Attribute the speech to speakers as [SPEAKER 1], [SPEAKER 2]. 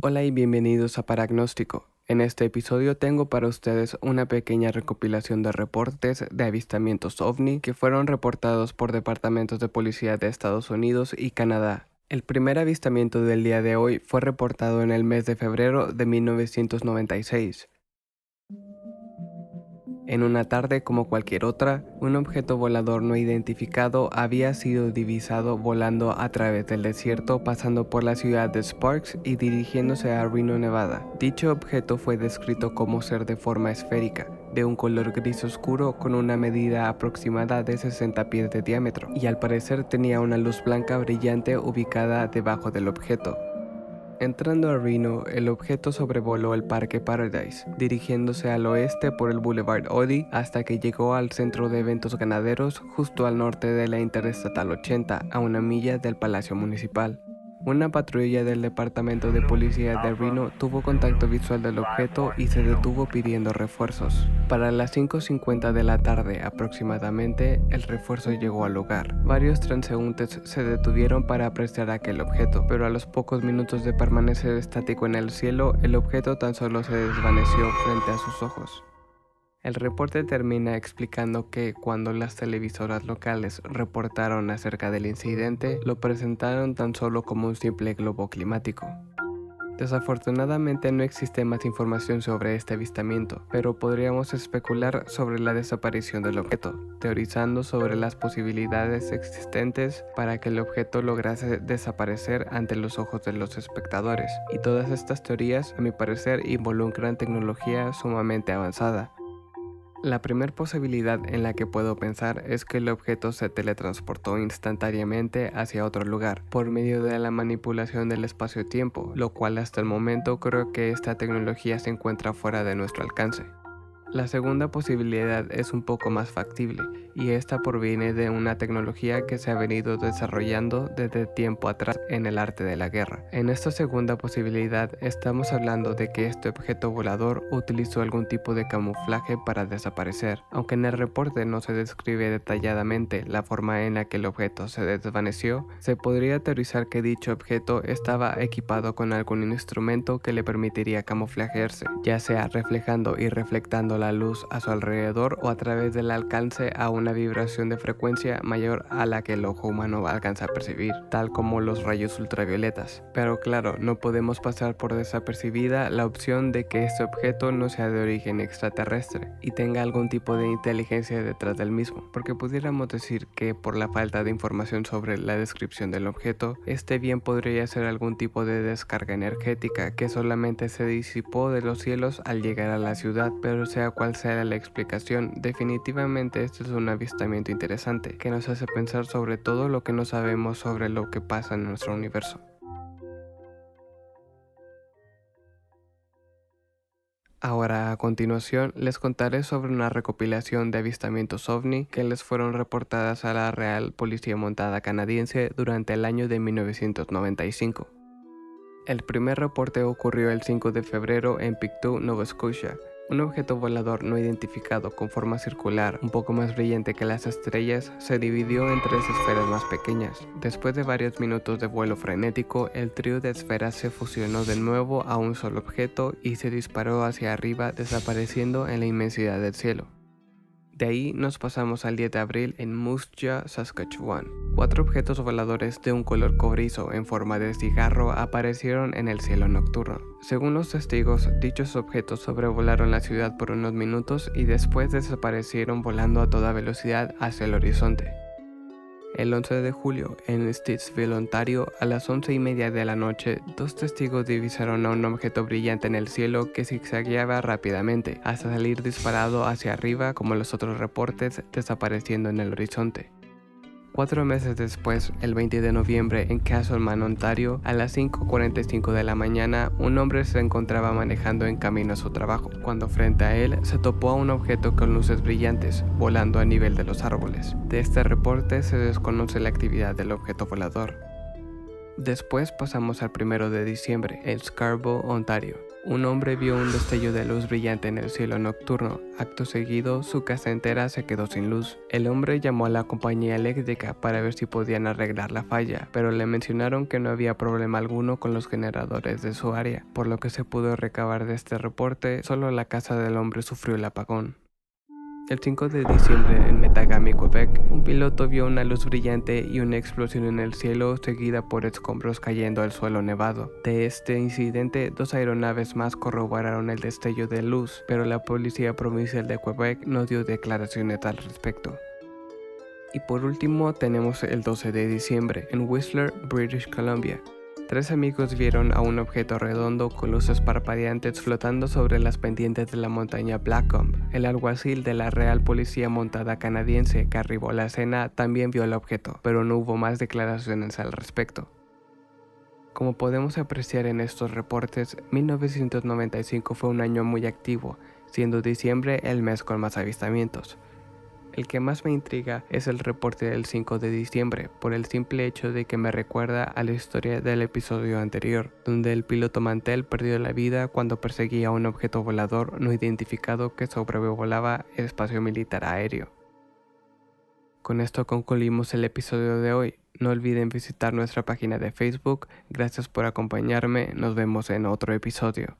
[SPEAKER 1] Hola y bienvenidos a Paragnóstico. En este episodio tengo para ustedes una pequeña recopilación de reportes de avistamientos ovni que fueron reportados por departamentos de policía de Estados Unidos y Canadá. El primer avistamiento del día de hoy fue reportado en el mes de febrero de 1996. En una tarde como cualquier otra, un objeto volador no identificado había sido divisado volando a través del desierto pasando por la ciudad de Sparks y dirigiéndose a Reno, Nevada. Dicho objeto fue descrito como ser de forma esférica, de un color gris oscuro con una medida aproximada de 60 pies de diámetro, y al parecer tenía una luz blanca brillante ubicada debajo del objeto. Entrando a Reno, el objeto sobrevoló el Parque Paradise, dirigiéndose al oeste por el Boulevard Odie hasta que llegó al centro de eventos ganaderos justo al norte de la Interestatal 80, a una milla del Palacio Municipal. Una patrulla del Departamento de Policía de Reno tuvo contacto visual del objeto y se detuvo pidiendo refuerzos. Para las 5.50 de la tarde aproximadamente, el refuerzo llegó al lugar. Varios transeúntes se detuvieron para apreciar aquel objeto, pero a los pocos minutos de permanecer estático en el cielo, el objeto tan solo se desvaneció frente a sus ojos. El reporte termina explicando que cuando las televisoras locales reportaron acerca del incidente, lo presentaron tan solo como un simple globo climático. Desafortunadamente no existe más información sobre este avistamiento, pero podríamos especular sobre la desaparición del objeto, teorizando sobre las posibilidades existentes para que el objeto lograse desaparecer ante los ojos de los espectadores. Y todas estas teorías, a mi parecer, involucran tecnología sumamente avanzada, la primera posibilidad en la que puedo pensar es que el objeto se teletransportó instantáneamente hacia otro lugar por medio de la manipulación del espacio-tiempo, lo cual hasta el momento creo que esta tecnología se encuentra fuera de nuestro alcance. La segunda posibilidad es un poco más factible y esta proviene de una tecnología que se ha venido desarrollando desde tiempo atrás en el arte de la guerra. En esta segunda posibilidad estamos hablando de que este objeto volador utilizó algún tipo de camuflaje para desaparecer. Aunque en el reporte no se describe detalladamente la forma en la que el objeto se desvaneció, se podría teorizar que dicho objeto estaba equipado con algún instrumento que le permitiría camuflajearse, ya sea reflejando y reflectando la luz a su alrededor o a través del alcance a una vibración de frecuencia mayor a la que el ojo humano alcanza a percibir, tal como los rayos ultravioletas. Pero claro, no podemos pasar por desapercibida la opción de que este objeto no sea de origen extraterrestre y tenga algún tipo de inteligencia detrás del mismo, porque pudiéramos decir que por la falta de información sobre la descripción del objeto, este bien podría ser algún tipo de descarga energética que solamente se disipó de los cielos al llegar a la ciudad, pero se cual sea la explicación, definitivamente este es un avistamiento interesante que nos hace pensar sobre todo lo que no sabemos sobre lo que pasa en nuestro universo. Ahora a continuación les contaré sobre una recopilación de avistamientos ovni que les fueron reportadas a la Real Policía Montada Canadiense durante el año de 1995. El primer reporte ocurrió el 5 de febrero en Pictou, Nova Scotia, un objeto volador no identificado con forma circular, un poco más brillante que las estrellas, se dividió en tres esferas más pequeñas. Después de varios minutos de vuelo frenético, el trío de esferas se fusionó de nuevo a un solo objeto y se disparó hacia arriba desapareciendo en la inmensidad del cielo. De ahí nos pasamos al 10 de abril en Musja, Saskatchewan. Cuatro objetos voladores de un color cobrizo en forma de cigarro aparecieron en el cielo nocturno. Según los testigos, dichos objetos sobrevolaron la ciudad por unos minutos y después desaparecieron volando a toda velocidad hacia el horizonte. El 11 de julio, en Stittsville, Ontario, a las 11 y media de la noche, dos testigos divisaron a un objeto brillante en el cielo que zigzagueaba rápidamente, hasta salir disparado hacia arriba como los otros reportes, desapareciendo en el horizonte. Cuatro meses después, el 20 de noviembre, en Castleman, Ontario, a las 5.45 de la mañana, un hombre se encontraba manejando en camino a su trabajo, cuando frente a él se topó a un objeto con luces brillantes, volando a nivel de los árboles. De este reporte se desconoce la actividad del objeto volador. Después pasamos al 1 de diciembre, en Scarborough, Ontario. Un hombre vio un destello de luz brillante en el cielo nocturno. Acto seguido, su casa entera se quedó sin luz. El hombre llamó a la compañía eléctrica para ver si podían arreglar la falla, pero le mencionaron que no había problema alguno con los generadores de su área. Por lo que se pudo recabar de este reporte, solo la casa del hombre sufrió el apagón. El 5 de diciembre en Metagami, Quebec, un piloto vio una luz brillante y una explosión en el cielo seguida por escombros cayendo al suelo nevado. De este incidente, dos aeronaves más corroboraron el destello de luz, pero la Policía Provincial de Quebec no dio declaraciones al respecto. Y por último tenemos el 12 de diciembre en Whistler, British Columbia. Tres amigos vieron a un objeto redondo con luces parpadeantes flotando sobre las pendientes de la montaña Blackcomb. El alguacil de la Real Policía Montada canadiense que arribó a la escena también vio el objeto, pero no hubo más declaraciones al respecto. Como podemos apreciar en estos reportes, 1995 fue un año muy activo, siendo diciembre el mes con más avistamientos. El que más me intriga es el reporte del 5 de diciembre, por el simple hecho de que me recuerda a la historia del episodio anterior, donde el piloto Mantel perdió la vida cuando perseguía un objeto volador no identificado que sobrevolaba el espacio militar aéreo. Con esto concluimos el episodio de hoy. No olviden visitar nuestra página de Facebook. Gracias por acompañarme. Nos vemos en otro episodio.